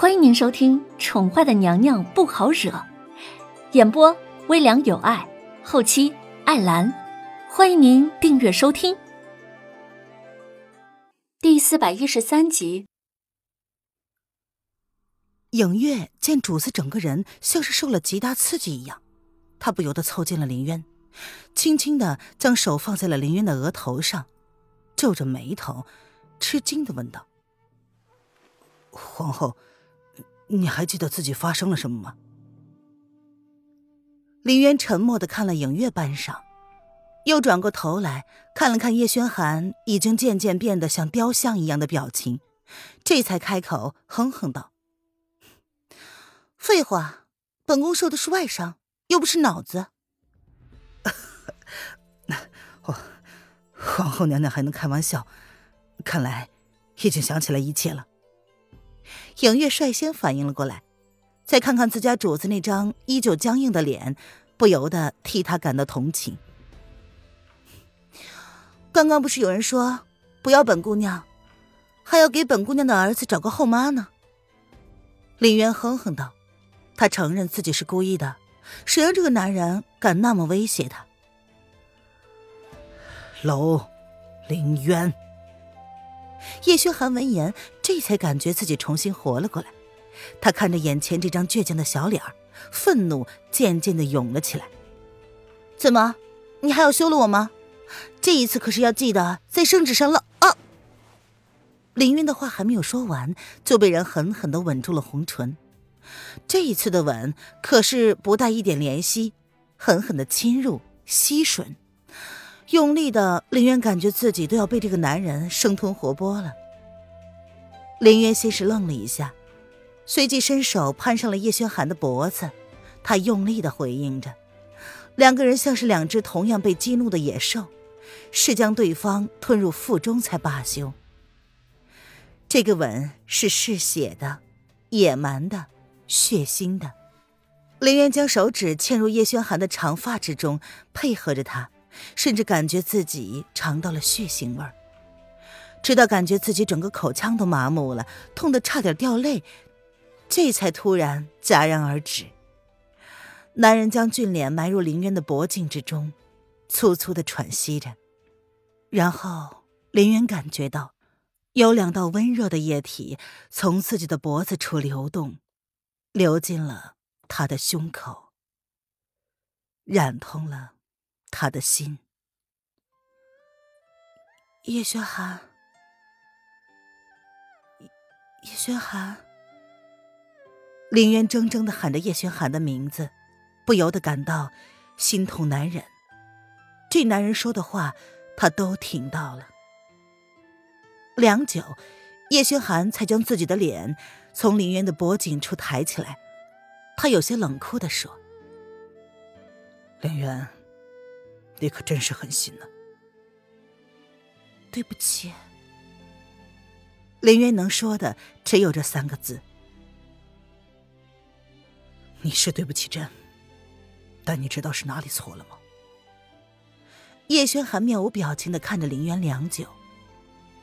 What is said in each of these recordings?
欢迎您收听《宠坏的娘娘不好惹》，演播微凉有爱，后期艾兰。欢迎您订阅收听。第四百一十三集。影月见主子整个人像是受了极大刺激一样，她不由得凑近了林渊，轻轻的将手放在了林渊的额头上，皱着眉头，吃惊的问道：“皇后。”你还记得自己发生了什么吗？林渊沉默的看了影月半晌，又转过头来看了看叶轩寒已经渐渐变得像雕像一样的表情，这才开口哼哼道：“废话，本宫受的是外伤，又不是脑子。皇 皇后娘娘还能开玩笑，看来已经想起来一切了。”影月率先反应了过来，再看看自家主子那张依旧僵硬的脸，不由得替他感到同情。刚刚不是有人说不要本姑娘，还要给本姑娘的儿子找个后妈呢？林渊哼哼道：“他承认自己是故意的，谁让这个男人敢那么威胁他？”楼，林渊。叶轩寒闻言，这才感觉自己重新活了过来。他看着眼前这张倔强的小脸儿愤怒渐渐的涌了起来。怎么，你还要羞了我吗？这一次可是要记得在圣旨上烙啊！林渊的话还没有说完，就被人狠狠的吻住了红唇。这一次的吻可是不带一点怜惜，狠狠的侵入吸吮。用力的林渊感觉自己都要被这个男人生吞活剥了。林渊先是愣了一下，随即伸手攀上了叶轩寒的脖子，他用力的回应着，两个人像是两只同样被激怒的野兽，是将对方吞入腹中才罢休。这个吻是嗜血的、野蛮的、血腥的。林渊将手指嵌入叶轩寒的长发之中，配合着他。甚至感觉自己尝到了血腥味儿，直到感觉自己整个口腔都麻木了，痛得差点掉泪，这才突然戛然而止。男人将俊脸埋入林渊的脖颈之中，粗粗的喘息着，然后林渊感觉到有两道温热的液体从自己的脖子处流动，流进了他的胸口，染通了。他的心，叶轩寒，叶轩寒。林渊怔怔的喊着叶轩寒的名字，不由得感到心痛难忍。这男人说的话，他都听到了。良久，叶轩寒才将自己的脸从林渊的脖颈处抬起来，他有些冷酷的说：“林渊。”你可真是狠心呢！对不起，林渊能说的只有这三个字。你是对不起朕，但你知道是哪里错了吗？叶轩寒面无表情的看着林渊良久，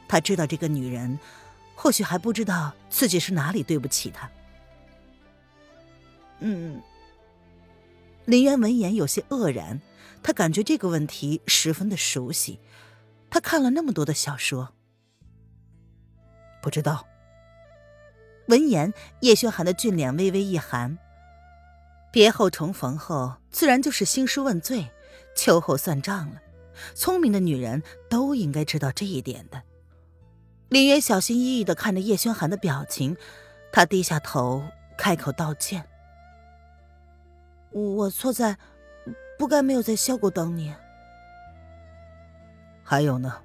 他知道这个女人或许还不知道自己是哪里对不起她。嗯。林渊闻言有些愕然。他感觉这个问题十分的熟悉，他看了那么多的小说，不知道。闻言，叶轩寒的俊脸微微一寒。别后重逢后，自然就是兴师问罪，秋后算账了。聪明的女人都应该知道这一点的。林渊小心翼翼的看着叶轩寒的表情，他低下头，开口道歉：“我错在……”不该没有在萧国等你。还有呢？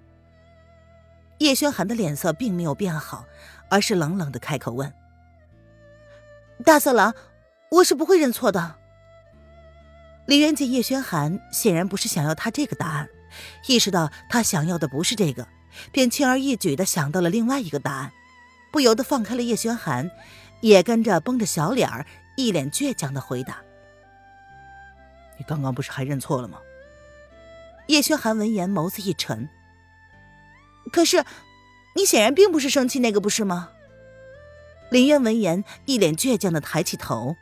叶轩寒的脸色并没有变好，而是冷冷的开口问：“大色狼，我是不会认错的。”李渊见叶轩寒显然不是想要他这个答案，意识到他想要的不是这个，便轻而易举的想到了另外一个答案，不由得放开了叶轩寒，也跟着绷着小脸儿，一脸倔强的回答。你刚刚不是还认错了吗？叶轩寒闻言，眸子一沉。可是，你显然并不是生气那个，不是吗？林渊闻言，一脸倔强的抬起头。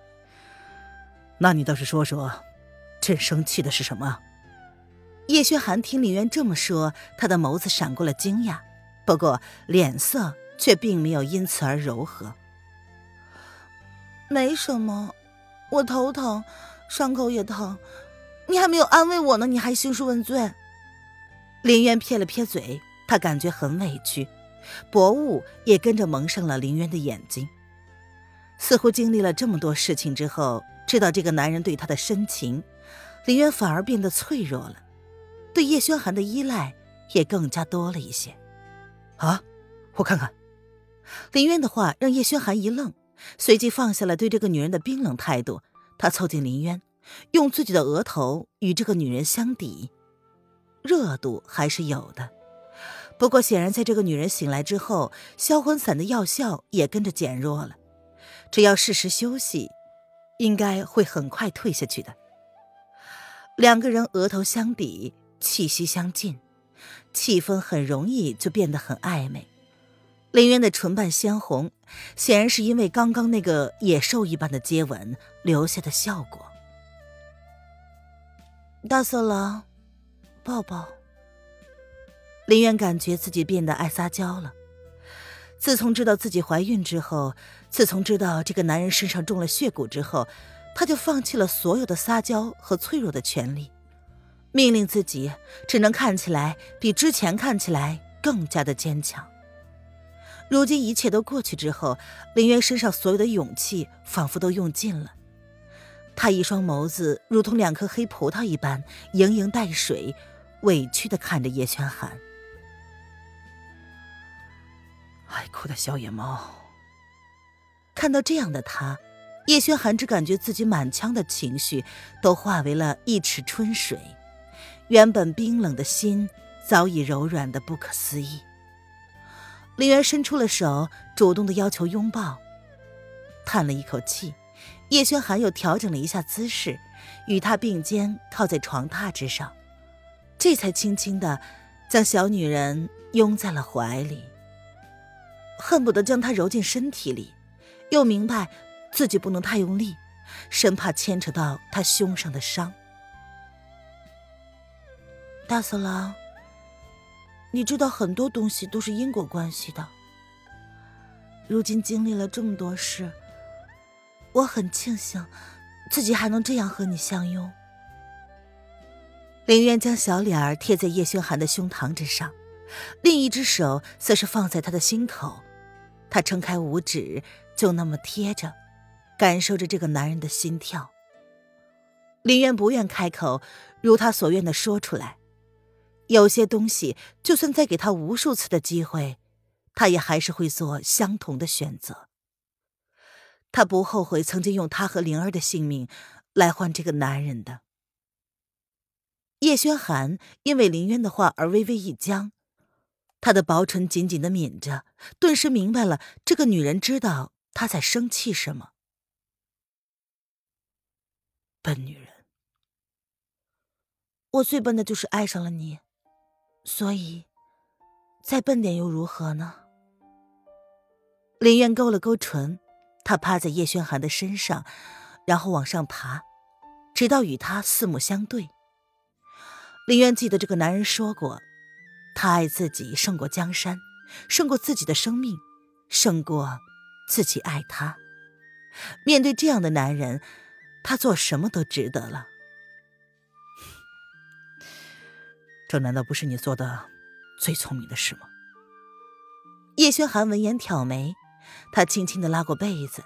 那你倒是说说，朕生气的是什么？叶轩寒听林渊这么说，他的眸子闪过了惊讶，不过脸色却并没有因此而柔和。没什么，我头疼，伤口也疼，你还没有安慰我呢，你还兴师问罪。林渊撇了撇嘴，他感觉很委屈，薄雾也跟着蒙上了林渊的眼睛。似乎经历了这么多事情之后，知道这个男人对他的深情，林渊反而变得脆弱了。对叶轩寒的依赖也更加多了一些。啊，我看看。林渊的话让叶轩寒一愣，随即放下了对这个女人的冰冷态度。他凑近林渊，用自己的额头与这个女人相抵，热度还是有的。不过显然，在这个女人醒来之后，销魂散的药效也跟着减弱了。只要适时休息，应该会很快退下去的。两个人额头相抵。气息相近，气氛很容易就变得很暧昧。林渊的唇瓣鲜红，显然是因为刚刚那个野兽一般的接吻留下的效果。大色狼，抱抱。林渊感觉自己变得爱撒娇了。自从知道自己怀孕之后，自从知道这个男人身上中了血蛊之后，他就放弃了所有的撒娇和脆弱的权利。命令自己只能看起来比之前看起来更加的坚强。如今一切都过去之后，林渊身上所有的勇气仿佛都用尽了。他一双眸子如同两颗黑葡萄一般盈盈带水，委屈的看着叶轩寒。爱哭的小野猫。看到这样的他，叶轩寒只感觉自己满腔的情绪都化为了一池春水。原本冰冷的心早已柔软的不可思议。林渊伸出了手，主动的要求拥抱。叹了一口气，叶轩寒又调整了一下姿势，与他并肩靠在床榻之上，这才轻轻的将小女人拥在了怀里，恨不得将她揉进身体里，又明白自己不能太用力，生怕牵扯到她胸上的伤。大色狼，你知道很多东西都是因果关系的。如今经历了这么多事，我很庆幸自己还能这样和你相拥。林渊将小脸儿贴在叶轩寒的胸膛之上，另一只手则是放在他的心口，他撑开五指，就那么贴着，感受着这个男人的心跳。林渊不愿开口，如他所愿的说出来。有些东西，就算再给他无数次的机会，他也还是会做相同的选择。他不后悔曾经用他和灵儿的性命来换这个男人的。叶轩寒因为林渊的话而微微一僵，他的薄唇紧紧的抿着，顿时明白了这个女人知道他在生气什么。笨女人，我最笨的就是爱上了你。所以，再笨点又如何呢？林渊勾了勾唇，他趴在叶轩寒的身上，然后往上爬，直到与他四目相对。林渊记得这个男人说过，他爱自己胜过江山，胜过自己的生命，胜过自己爱他。面对这样的男人，他做什么都值得了。这难道不是你做的最聪明的事吗？叶轩寒闻言挑眉，他轻轻的拉过被子。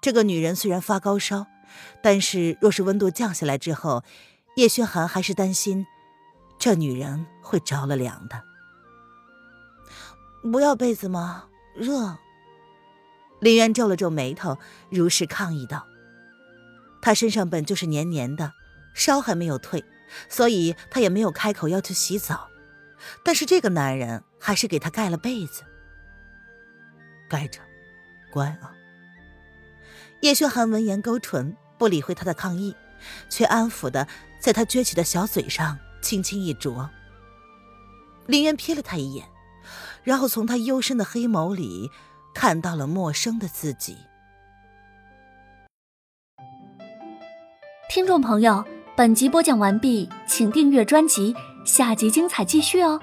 这个女人虽然发高烧，但是若是温度降下来之后，叶轩寒还是担心这女人会着了凉的。不要被子吗？热。林渊皱了皱眉头，如实抗议道：“他身上本就是黏黏的，烧还没有退。”所以他也没有开口要求洗澡，但是这个男人还是给他盖了被子。盖着，乖啊。叶轩寒闻言勾唇，不理会他的抗议，却安抚的在他撅起的小嘴上轻轻一啄。林渊瞥了他一眼，然后从他幽深的黑眸里看到了陌生的自己。听众朋友，本集播讲完毕，请订阅专辑，下集精彩继续哦。